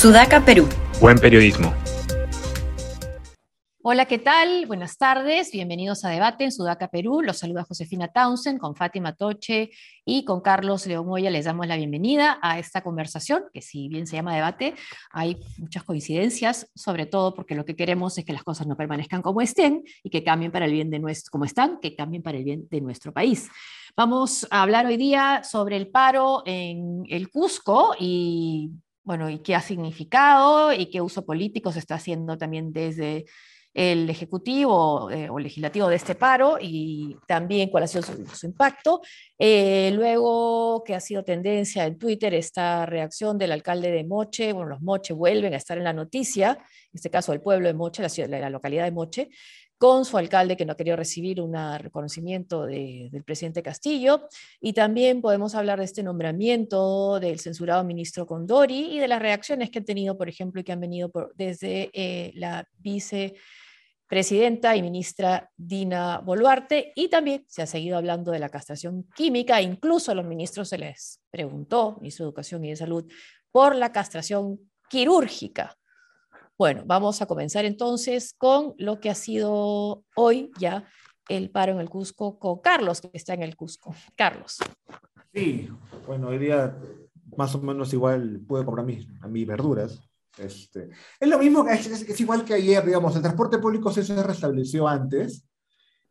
Sudaca, Perú. Buen periodismo. Hola, ¿qué tal? Buenas tardes, bienvenidos a Debate en Sudaca, Perú. Los saluda Josefina Townsend con Fátima Toche y con Carlos León Moya. Les damos la bienvenida a esta conversación, que si bien se llama debate, hay muchas coincidencias, sobre todo porque lo que queremos es que las cosas no permanezcan como estén y que cambien para el bien de nuestro, como están, que cambien para el bien de nuestro país. Vamos a hablar hoy día sobre el paro en el Cusco y bueno, y qué ha significado y qué uso político se está haciendo también desde el ejecutivo eh, o legislativo de este paro y también cuál ha sido su, impacto. Eh, luego que ha sido tendencia en Twitter esta reacción del alcalde de Moche, bueno, los Moche vuelven a estar en la noticia, en este caso el pueblo de Moche, la, ciudad, la localidad de Moche, con su alcalde que no quería recibir un reconocimiento del presidente Castillo. Y también podemos hablar de este nombramiento del censurado ministro Condori y de las reacciones que han tenido, por ejemplo, y que han venido desde eh, la vice presidenta y ministra Dina Boluarte, y también se ha seguido hablando de la castración química, incluso a los ministros se les preguntó, ministro de Educación y de Salud, por la castración quirúrgica. Bueno, vamos a comenzar entonces con lo que ha sido hoy ya el paro en el Cusco con Carlos, que está en el Cusco. Carlos. Sí, bueno, hoy día más o menos igual puedo comprar mis, mis verduras este, es lo mismo, es, es, igual que ayer, digamos, el transporte público se restableció antes.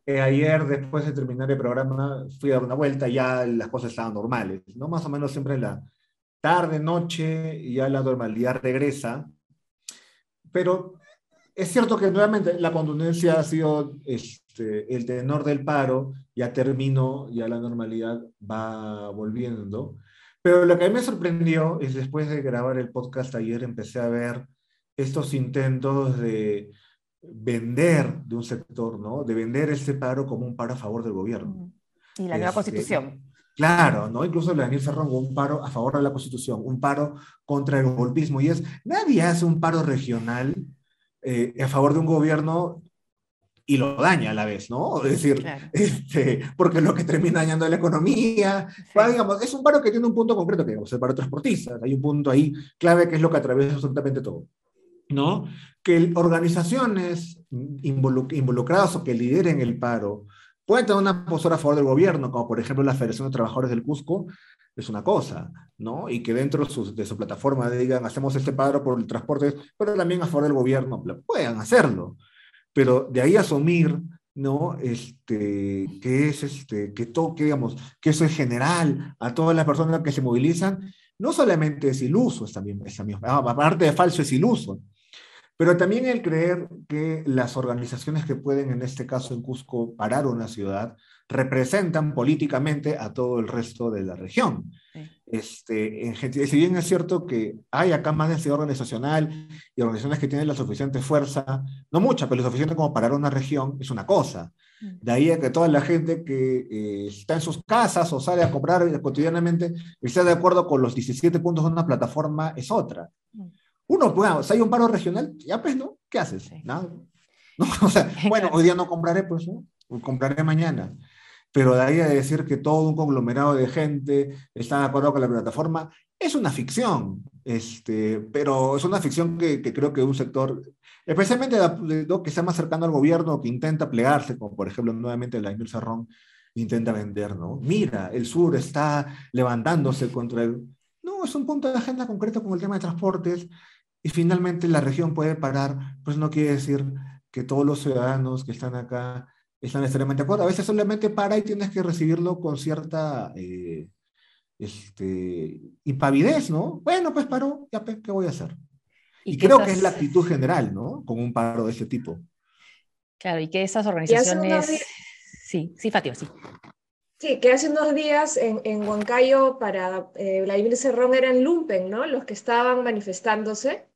Eh, ayer, después de terminar el programa, fui a dar una vuelta y ya las cosas estaban normales, ¿no? Más o menos siempre en la tarde, noche, y ya la normalidad regresa. Pero es cierto que nuevamente la contundencia ha sido este, el tenor del paro, ya terminó, ya la normalidad va volviendo. Pero lo que a mí me sorprendió es después de grabar el podcast ayer empecé a ver estos intentos de vender de un sector, ¿no? De vender este paro como un paro a favor del gobierno. Y la nueva este, constitución. Claro, ¿no? Incluso Daniel Ferrón, un paro a favor de la constitución, un paro contra el golpismo. Y es, nadie hace un paro regional eh, a favor de un gobierno y lo daña a la vez, ¿no? Es decir, este, porque lo que termina dañando la economía, digamos, es un paro que tiene un punto concreto, que es el paro transportistas, hay un punto ahí clave que es lo que atraviesa absolutamente todo, ¿no? Que organizaciones involucradas o que lideren el paro pueden tener una postura a favor del gobierno, como por ejemplo la Federación de Trabajadores del Cusco, es una cosa, ¿no? Y que dentro de su, de su plataforma digan, hacemos este paro por el transporte, pero también a favor del gobierno, puedan hacerlo pero de ahí asumir, ¿no? Este, que es, este, que todo, digamos, que eso es general a todas las personas que se movilizan, no solamente es iluso, es también, es también aparte de falso, es iluso. Pero también el creer que las organizaciones que pueden, en este caso en Cusco, parar una ciudad, representan políticamente a todo el resto de la región. Este, en, si bien es cierto que hay acá más densidad organizacional y organizaciones que tienen la suficiente fuerza, no mucha, pero lo suficiente como parar una región, es una cosa. Mm. De ahí a que toda la gente que eh, está en sus casas o sale a comprar cotidianamente esté de acuerdo con los 17 puntos de una plataforma es otra. Uno, pues, si hay un paro regional, ya pues, ¿no? ¿Qué haces? Nada. ¿No? O sea, bueno, hoy día no compraré, pues, ¿no? Compraré mañana pero de ahí a decir que todo un conglomerado de gente está de acuerdo con la plataforma, es una ficción, este, pero es una ficción que, creo que un sector, especialmente que está más cercano al gobierno, que intenta plegarse, como por ejemplo nuevamente la Emil Cerrón intenta vender, ¿no? Mira, el sur está levantándose contra el... No, es un punto de agenda concreto con el tema de transportes y finalmente la región puede parar, pues no quiere decir que todos los ciudadanos que están acá están necesariamente de acuerdo. A veces solamente para y tienes que recibirlo con cierta eh, este, impavidez, ¿no? Bueno, pues paró, ya pues, ¿qué voy a hacer? Y, creo que es la actitud general, ¿no? Con un paro de ese tipo. Claro, y que esas organizaciones... Sí, sí, Fátima, sí. Sí, que hace unos días en, en Huancayo para eh, Vladimir Cerrón eran lumpen, ¿no? Los que estaban manifestándose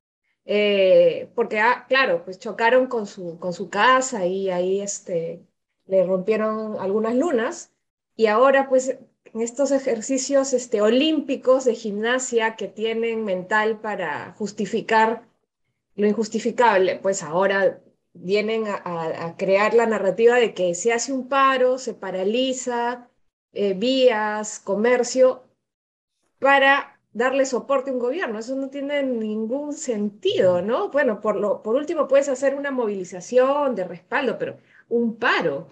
eh, porque, ah, claro, pues chocaron con su, con su casa y ahí este, le rompieron algunas lunas. Y ahora pues en estos ejercicios este, olímpicos de gimnasia que tienen mental para justificar lo injustificable, pues ahora vienen a, crear la narrativa de que se hace un paro, se paraliza eh, vías, comercio, para darle soporte a un gobierno. Eso no tiene ningún sentido, ¿no? Bueno, por, lo, por último puedes hacer una movilización de respaldo, pero un paro.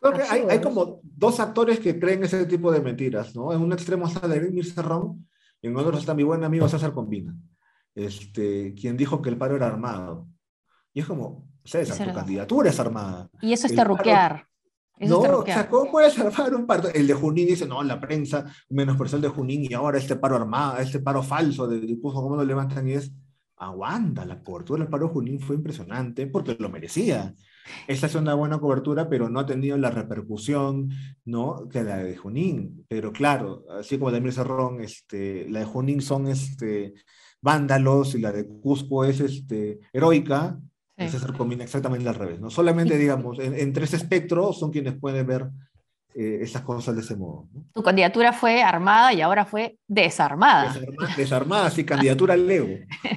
Creo que hay, hay, como dos actores que creen ese tipo de mentiras, ¿no? En un extremo está David Cerrón y en otro está mi buen amigo César Combina, este, quien dijo que el paro era armado. Y es como, César, tu candidatura es armada. Y eso es terruquear. No, o sea, ¿cómo puedes armar un paro? El de Junín dice, no, la prensa menos el de Junín y ahora este paro armado, este paro falso de discurso, ¿cómo lo levantan? Y es, aguanta, la cobertura del paro Junín fue impresionante porque lo merecía. Esa es una buena cobertura, pero no ha tenido la repercusión ¿no? que la de Junín. Pero claro, así como Damir Cerrón, este, la de Junín son este, vándalos y la de Cusco es este, heroica, sí. se combina exactamente al revés. ¿no? Solamente, digamos, en, entre ese espectro son quienes pueden ver eh, esas cosas de ese modo. ¿no? Tu candidatura fue armada y ahora fue desarmada. Desarma, desarmada, sí, candidatura al Leo.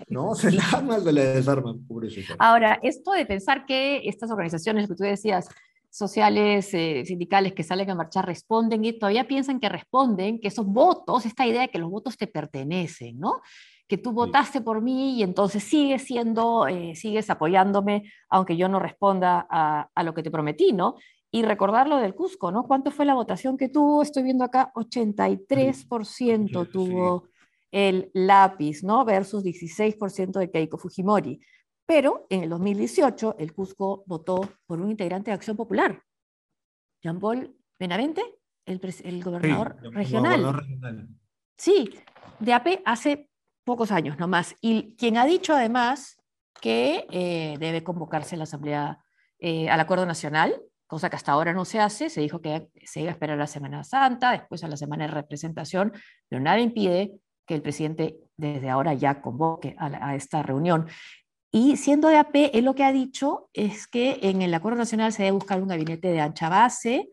¿no? Se la arman, se la desarman, pobrecito. Ahora, esto de pensar que estas organizaciones que tú decías, sociales, eh, sindicales que salen a marchar responden y todavía piensan que responden, que esos votos, esta idea de que los votos te pertenecen, ¿no? Que tú votaste por mí y entonces sigues siendo, eh, sigues apoyándome, aunque yo no responda a, a, lo que te prometí, ¿no? Y recordar lo del Cusco, ¿no? ¿Cuánto fue la votación que tuvo? Estoy viendo acá, 83% sí, tuvo el lápiz, ¿no? Versus 16% de Keiko Fujimori. Pero en el 2018 el Cusco votó por un integrante de Acción Popular, Jean Paul Benavente, el, el gobernador, sí, regional. gobernador regional. Sí, de AP hace pocos años nomás. Y quien ha dicho además que eh, debe convocarse la Asamblea eh, al Acuerdo Nacional, cosa que hasta ahora no se hace, se dijo que se iba a esperar a la Semana Santa, después a la Semana de Representación, pero nada impide que el presidente desde ahora ya convoque a, esta reunión. Y siendo de AP, él lo que ha dicho es que en el Acuerdo Nacional se debe buscar un gabinete de ancha base,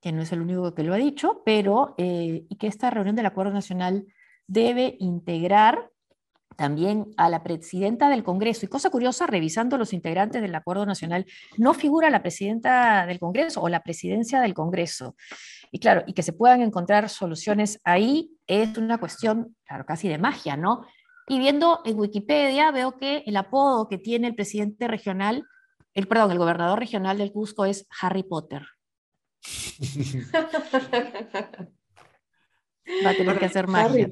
que no es el único que lo ha dicho, pero eh, y que esta reunión del Acuerdo Nacional debe integrar también a la presidenta del Congreso. Y cosa curiosa, revisando los integrantes del Acuerdo Nacional, no figura la presidenta del Congreso o la presidencia del Congreso. Y claro, y que se puedan encontrar soluciones ahí es una cuestión, claro, casi de magia, ¿no? Y viendo en Wikipedia veo que el apodo que tiene el presidente regional, el perdón, el gobernador regional del Cusco es Harry Potter. Va a tener que hacer magia.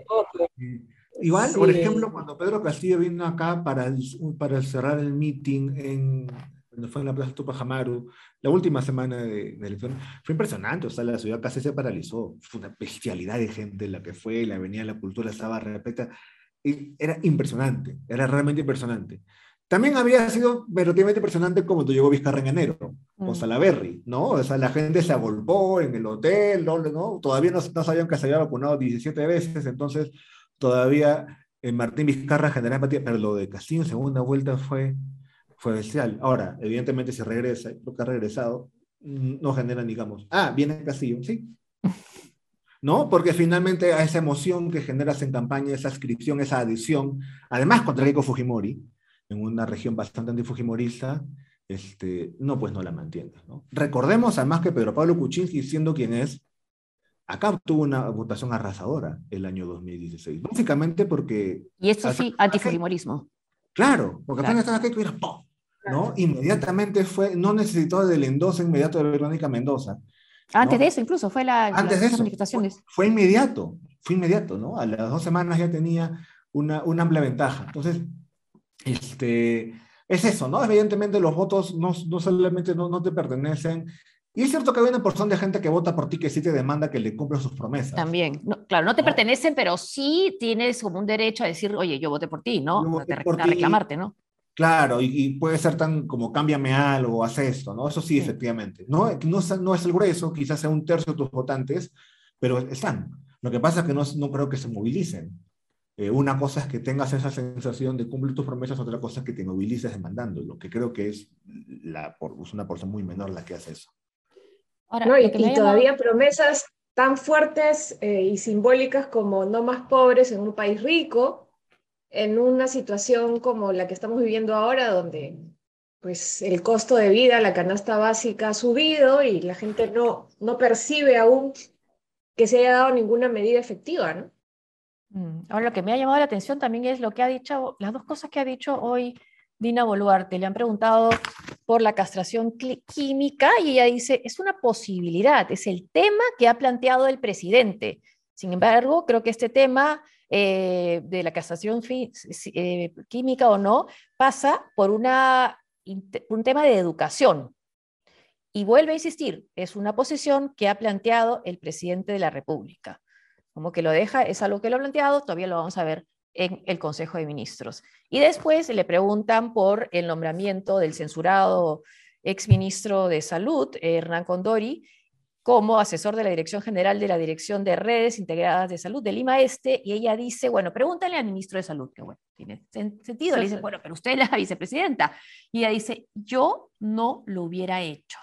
Igual, sí. por ejemplo, cuando Pedro Castillo vino acá para, el, para cerrar el meeting en, cuando fue en la Plaza Tupac Amaru, la última semana de, de elección, fue impresionante, o sea, la ciudad casi se paralizó, fue una bestialidad de gente la que fue, la Avenida de la Cultura estaba repleta, y era impresionante, era realmente impresionante. También había sido relativamente impresionante como tú llegó Vizcarra en enero, mm. con Salaberry, ¿no? O sea, la gente se agolpó en el hotel, ¿no? ¿no? Todavía no, no sabían que se había vacunado 17 veces, entonces todavía eh, Martín Vizcarra generaba empatía, pero lo de Castillo en segunda vuelta fue, fue bestial. Ahora, evidentemente, si regresa, lo que ha regresado, no genera, digamos, ah, viene Castillo, sí. ¿No? Porque finalmente a esa emoción que generas en campaña, esa inscripción, esa adhesión, además contra Keiko Fujimori, en una región bastante antifujimorista, este, no, pues no la mantienes. ¿no? Recordemos además que Pedro Pablo Kuczynski, siendo quien es, acá tuvo una votación arrasadora el año 2016. Básicamente porque... Y esto sí, antifujimorismo. Claro, porque apenas estaba aquí, era ¡pum! ¿no? Inmediatamente fue, no necesitó del endoso inmediato de Verónica Mendoza. Antes ¿no? de eso, incluso, fue la, Antes de eso, manifestaciones. Fue, fue, inmediato, fue inmediato, ¿no? A las dos semanas ya tenía una, una amplia ventaja. Entonces, este, es eso, ¿no? Evidentemente los votos no, no solamente no, no, te pertenecen. Y es cierto que hay una porción de gente que vota por ti que sí te demanda que le cumpla sus promesas. También, no, claro, no te ¿no? pertenecen, pero sí tienes como un derecho a decir, oye, yo voté por ti, ¿no? Voté a, por a reclamarte, ¿no? Claro, y, y, puede ser tan como cámbiame algo, haz esto, ¿no? Eso sí, sí. efectivamente. No, no, no es el grueso, quizás sea un tercio de tus votantes, pero están. Lo que pasa es que no, no creo que se movilicen. Eh, una cosa es que tengas esa sensación de cumplir tus promesas, otra cosa es que te movilices demandando, lo que creo que es, la, por, es una porción muy menor la que hace eso. Ahora, no, y, y todavía promesas tan fuertes eh, y simbólicas como no más pobres en un país rico, en una situación como la que estamos viviendo ahora, donde pues el costo de vida, la canasta básica ha subido y la gente no, no percibe aún que se haya dado ninguna medida efectiva, ¿no? Mm, ahora, lo que me ha llamado la atención también es lo que ha dicho, las dos cosas que ha dicho hoy Dina Boluarte. Le han preguntado por la castración química y ella dice, es una posibilidad, es el tema que ha planteado el presidente. Sin embargo, creo que este tema eh, de la castración eh, química o no pasa por un tema de educación. Y vuelve a insistir, es una posición que ha planteado el presidente de la República como que lo deja, es algo que lo ha planteado, todavía lo vamos a ver en el Consejo de Ministros. Y después le preguntan por el nombramiento del censurado exministro de Salud, Hernán Condori, como asesor de la Dirección General de la Dirección de Redes Integradas de Salud de Lima Este, y ella dice, bueno, pregúntale al ministro de Salud, que bueno, tiene sentido, le dice, bueno, pero usted es la vicepresidenta, y ella dice, yo no lo hubiera hecho,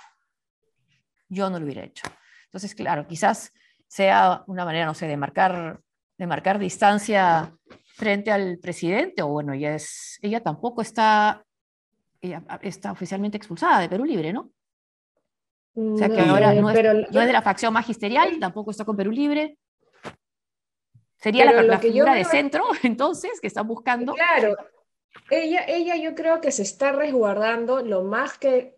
yo no lo hubiera hecho. Entonces, claro, quizás sea una manera, no sé, de marcar, de marcar distancia frente al presidente, o bueno, ella, es, ella tampoco está, ella está oficialmente expulsada de Perú Libre, ¿no? O sea que ahora no es, de la facción magisterial, tampoco está con Perú Libre. Sería la, la figura de centro, entonces, que están buscando. Claro, ella, ella yo creo que se está resguardando lo más que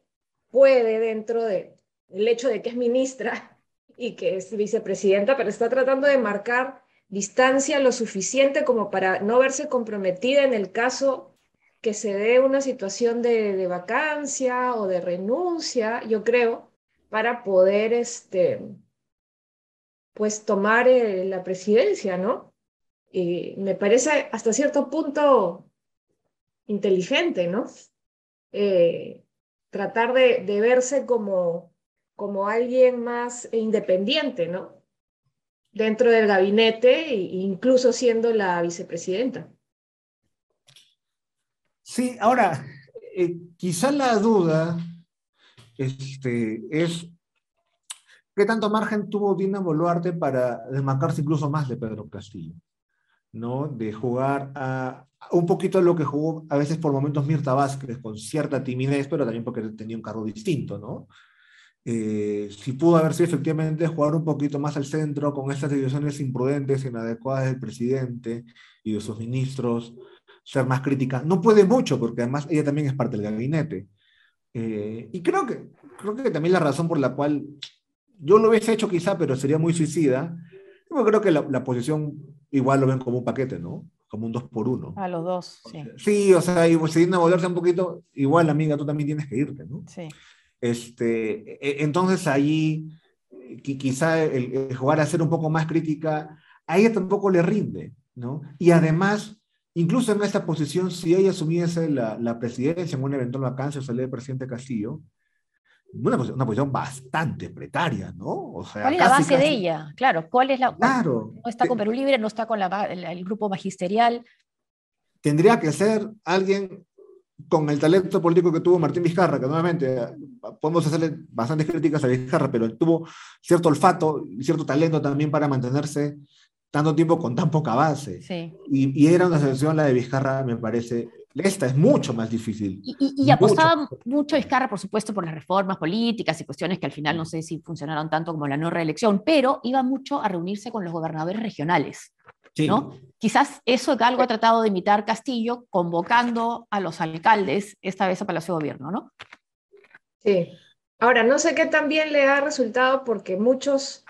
puede dentro del hecho de que es ministra y que es vicepresidenta, pero está tratando de marcar distancia lo suficiente como para no verse comprometida en el caso que se dé una situación de, vacancia o de renuncia, yo creo, para poder este, pues tomar eh, la presidencia, ¿no? Y me parece hasta cierto punto inteligente, ¿no? Eh, tratar de, de verse como como alguien más independiente, ¿no? Dentro del gabinete e incluso siendo la vicepresidenta. Sí, ahora, eh, quizá la duda este, es qué tanto margen tuvo Dina Boluarte para desmarcarse incluso más de Pedro Castillo, ¿no? De jugar a, un poquito lo que jugó a veces por momentos Mirta Vázquez, con cierta timidez, pero también porque tenía un cargo distinto, ¿no? Eh, si pudo haber sido efectivamente jugar un poquito más al centro con estas decisiones imprudentes, inadecuadas del presidente y de sus ministros, ser más crítica. No puede mucho, porque además ella también es parte del gabinete. Eh, y creo que, creo que también la razón por la cual yo lo hubiese hecho quizá, pero sería muy suicida, yo creo que la, la posición igual lo ven como un paquete, ¿no? Como un dos por uno. A los dos, sí. Sí, o sea, y pues, si a volverse un poquito, igual amiga, tú también tienes que irte, ¿no? Sí. Este, e, entonces ahí quizá el, jugar a ser un poco más crítica, a ella tampoco le rinde, ¿no? Y además, incluso en esta posición, si ella asumiese la, la presidencia en una eventual vacancia o salida del presidente Castillo, una, una, posición bastante precaria, ¿no? O sea, ¿Cuál es la base de ella? Claro, ¿cuál es la... Claro. No está con Perú Libre, no está con la, el grupo magisterial. Tendría que ser alguien con el talento político que tuvo Martín Vizcarra, que nuevamente podemos hacerle bastantes críticas a Vizcarra, pero tuvo cierto olfato y cierto talento también para mantenerse tanto tiempo con tan poca base. Sí. Y, era una selección la de Vizcarra, me parece. Esta es mucho más difícil. Y, apostaba mucho Vizcarra, por supuesto, por las reformas políticas y cuestiones que al final no sé si funcionaron tanto como la no reelección, pero iba mucho a reunirse con los gobernadores regionales. ¿No? Quizás eso que algo ha tratado de imitar Castillo, convocando a los alcaldes, esta vez a Palacio de Gobierno, ¿no? Sí. Ahora, no sé qué también le ha resultado porque muchos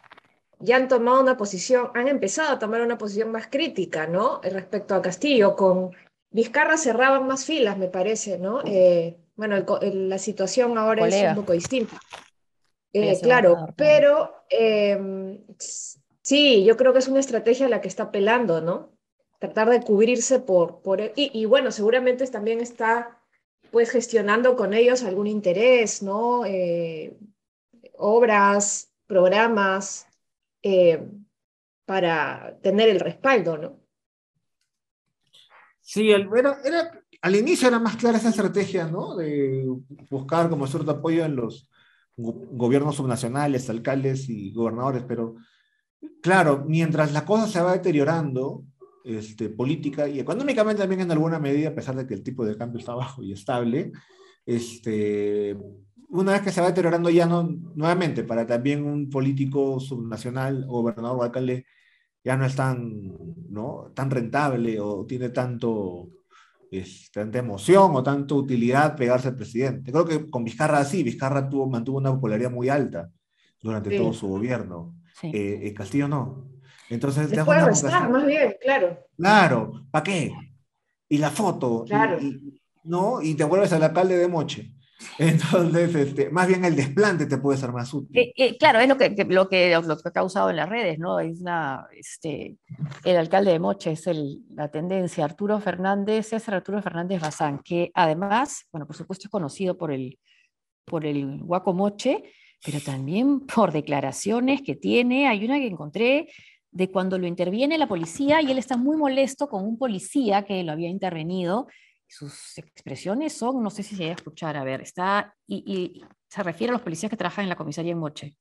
ya han tomado una posición, han empezado a tomar una posición más crítica, ¿no? Respecto a Castillo, con Vizcarra cerraban más filas, me parece, ¿no? Eh, bueno, la situación ahora es un poco distinta. Eh, claro, pero em, Sí, yo creo que es una estrategia a la que está apelando, ¿no? Tratar de cubrirse por... por e, y, bueno, seguramente también está pues gestionando con ellos algún interés, ¿no? Eh, obras, programas, eh, para tener el respaldo, ¿no? Sí, al inicio era más clara esa estrategia, ¿no? De buscar como cierto apoyo en los gobiernos subnacionales, alcaldes y gobernadores, pero claro, mientras la cosa se va deteriorando, este, política y económicamente también en alguna medida, a pesar de que el tipo de cambio está bajo y estable, este, una vez que se va deteriorando ya no, nuevamente, para también un político subnacional, gobernador o alcalde, ya no es tan, ¿no? tan rentable o tiene tanto, es, tanta emoción o tanta utilidad pegarse al presidente. Creo que con Vizcarra sí, Vizcarra tuvo, mantuvo una popularidad muy alta durante todo su gobierno. Sí. Eh, Castillo no. Entonces, Les puede restar, más bien, claro. Claro, ¿para qué? Y la foto, claro. ¿no? Y te vuelves al alcalde de Moche. Entonces, este, más bien el desplante te puede ser más útil. Eh, eh, claro, es lo que, lo, que, lo que ha causado en las redes, ¿no? Es una, este, el alcalde de Moche es el, la tendencia, Arturo Fernández, César Arturo Fernández Bazán, que además, bueno, por supuesto es conocido por el, por el Guaco Moche, pero también por declaraciones que tiene. Hay una que encontré de cuando lo interviene la policía y él está muy molesto con un policía que lo había intervenido sus expresiones son, no sé si se va a escuchar, a ver, está, y, y, se refiere a los policías que trabajan en la comisaría en Moche.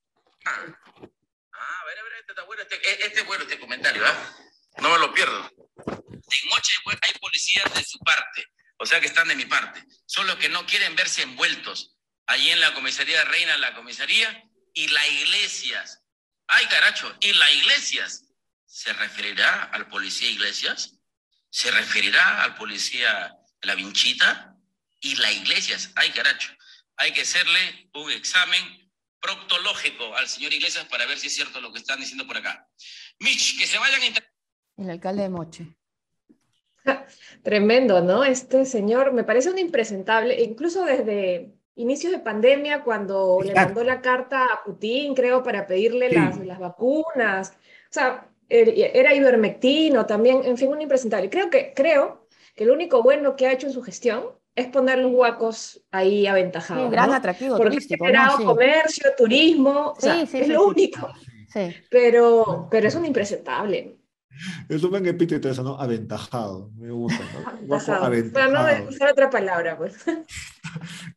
Ah, a ver, a ver, este está bueno, este, e, este es bueno este comentario, ¿ah? No me lo pierdo. En Moche hay policías de su parte, o sea que están de mi parte, son los que no quieren verse envueltos. Allí en la comisaría reina la comisaría y la iglesias. Ay, caracho, y la iglesias. ¿Se referirá al policía Iglesias? ¿Se referirá al policía la vinchita y la Iglesias. Ay, caracho, hay que hacerle un examen proctológico al señor Iglesias para ver si es cierto lo que están diciendo por acá. Mitch, que se vayan a... El alcalde de Moche. Tremendo, ¿no? Este señor me parece un impresentable, incluso desde inicios de pandemia, cuando le mandó la carta a Putin, creo, para pedirle las, las vacunas. O sea, er, era ivermectino también, en fin, un impresentable. Creo que, creo que lo único bueno que ha hecho en su gestión es poner los huacos ahí aventajados. Un gran atractivo Porque turístico. Ha generado comercio, turismo, o sea, es lo único. Pero, pero es un impresentable. Es un buen epíteto eso, ¿no? Aventajado. Me gusta, ¿no? Aventajado. Para no usar otra palabra, pues.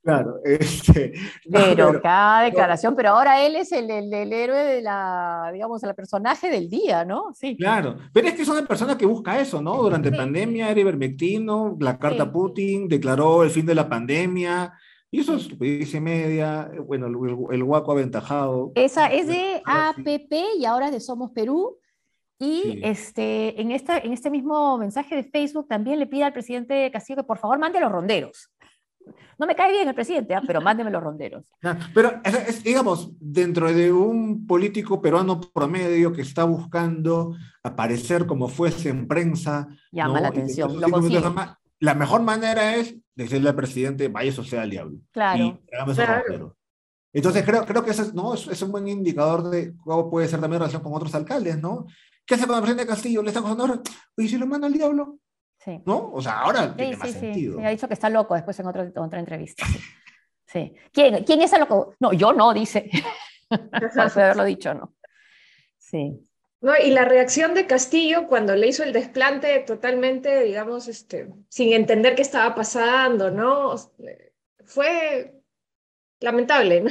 claro, este. pero, cada declaración, pero ahora él es el, el, el, héroe de la, digamos, el personaje del día, ¿no? Sí. Claro, pero es que es una persona que busca eso, ¿no? Durante sí. pandemia era ivermectino, la carta sí. Putin, declaró el fin de la pandemia. Y eso es estupidez y media, bueno, el, el, el guaco aventajado. Esa es de APP y ahora es de Somos Perú. Y sí. este, en, esta, en este mismo mensaje de Facebook también le pide al presidente Castillo que por favor mande a los ronderos. No me cae bien el presidente, ¿eh? pero mándeme los ronderos. Pero, es, es, digamos, dentro de un político peruano promedio que está buscando aparecer como fuese en prensa. Llama ¿no? la atención. Lo la mejor manera es decirle al presidente, vaya eso sea el diablo. Claro. Y claro. Entonces creo, creo que ese es, ¿no? es, es un buen indicador de cómo puede ser también relación con otros alcaldes, ¿no? ¿Qué hace con el presidente Castillo? ¿Le está ahora? Oye, si lo manda al diablo. Sí. ¿No? O sea, ahora sí, tiene sí, más sí. sentido. Sí, ha dicho que está loco después en otra, otra entrevista. Sí. ¿Quién, ¿Quién es el loco? No, yo no, dice. Puede haberlo dicho, ¿no? Sí. No, y la reacción de Castillo cuando le hizo el desplante totalmente, digamos, este, sin entender qué estaba pasando, ¿no? Fue lamentable, ¿no?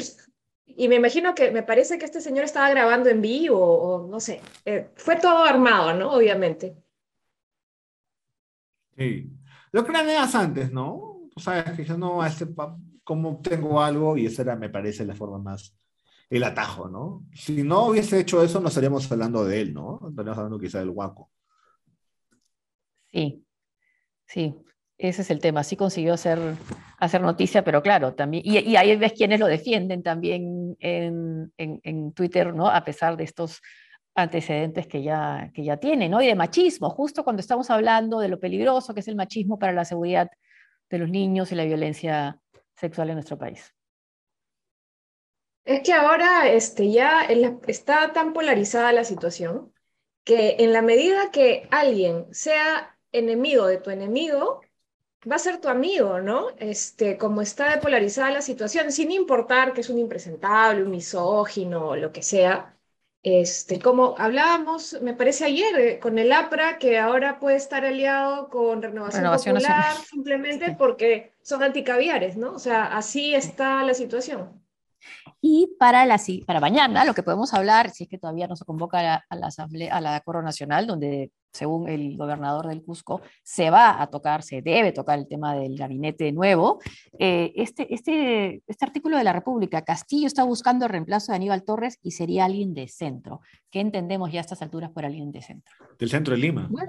Y me imagino que me parece que este señor estaba grabando en vivo o no sé. Eh, fue todo armado, ¿no? Obviamente. Sí. Lo planeas antes, ¿no? Tú sabes que yo no, este, como tengo algo y esa era, me parece, la forma más, el atajo, ¿no? Si no hubiese hecho eso, no estaríamos hablando de él, ¿no? Estaríamos hablando quizá del guaco. Sí, sí, ese es el tema. Sí consiguió hacer, hacer noticia, pero claro, también, y, y ahí ves quienes lo defienden también en, en Twitter, ¿no? A pesar de estos antecedentes que ya, que ya tiene, ¿no? Y de machismo, justo cuando estamos hablando de lo peligroso que es el machismo para la seguridad de los niños y la violencia sexual en nuestro país. Es que ahora este, ya está tan polarizada la situación que en la medida que alguien sea enemigo de tu enemigo, va a ser tu amigo, ¿no? Este, como está polarizada la situación, sin importar que es un impresentable, un misógino, lo que sea, este, como hablábamos, me parece ayer, eh, con el APRA, que ahora puede estar aliado con Renovación, Renovación Popular, Nacional. simplemente Sí. porque son anticaviares, ¿no? O sea, así está la situación. Y para, la, para mañana, lo que podemos hablar, si es que todavía no se convoca a la, a la asamblea, a la Coro Nacional, donde según el gobernador del Cusco, se va a tocar, se debe tocar el tema del gabinete nuevo. Eh, este, este, este artículo de la República, Castillo está buscando el reemplazo de Aníbal Torres y sería alguien de centro. ¿Qué entendemos ya a estas alturas por alguien de centro? Del centro de Lima.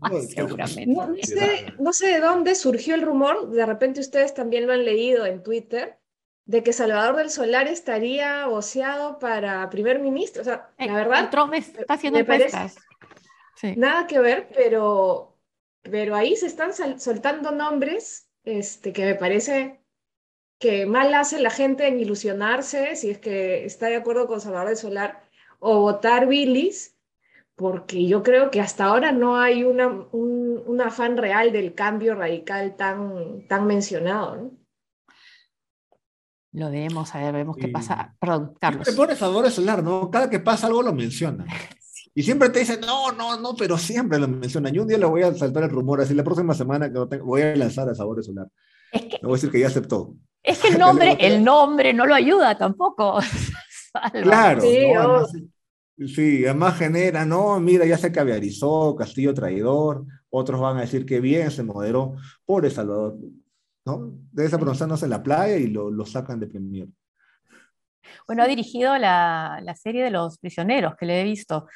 Bueno, seguramente. no, no sé, no sé de dónde surgió el rumor, de repente ustedes también lo han leído en Twitter, de que Salvador del Solar estaría voceado para primer ministro. O sea, Eh, la verdad, Trump está haciendo me parece- encuestas. Sí. nada que ver, pero, pero ahí se están sal- soltando nombres este, que me parece que mal hace la gente en ilusionarse si es que está de acuerdo con Salvador del Solar o votar Billis, porque yo creo que hasta ahora no hay una, un, un afán real del cambio radical tan, tan mencionado. ¿no? Lo vemos, a ver, vemos qué Sí. pasa. Perdón, Carlos. Te pone favor de solar, ¿no? Cada que pasa algo lo menciona. Y siempre te dicen, no, no, no, pero siempre lo mencionan. Yo un día le voy a saltar el rumor, así la próxima semana que voy a lanzar a sabor de solar. Es que, Le voy a decir que ya aceptó. es que el nombre, el nombre no lo ayuda tampoco. Claro. Sí, ¿no? Además, sí, además genera, no, mira, ya se caviarizó, Castillo traidor. Otros van a decir que bien, se moderó. Pobre Salvador. ¿no? Debe estar bronzándose en la playa y lo, lo sacan de premier. Bueno, ha dirigido la, la serie de los prisioneros que le he visto,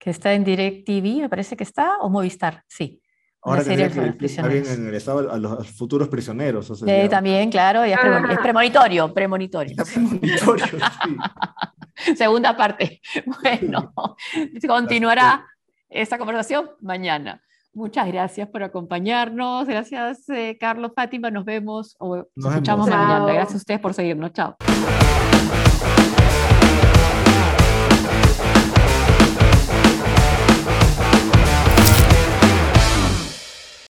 que está en DirecTV, me parece que está, o Movistar, sí. Ahora serie que los estar bien prisioneros. ingresado a los, a los futuros prisioneros. o sea, Eh, ya- también, claro, ya es, premon- Ah. es premonitorio, premonitorio. Está premonitorio, sí. Segunda parte. Bueno, continuará esta conversación mañana. Muchas gracias por acompañarnos. Gracias, eh, Carlos, Fátima. Nos vemos o nos Nos escuchamos vemos. mañana. Chao. Gracias a ustedes por seguirnos. Chao.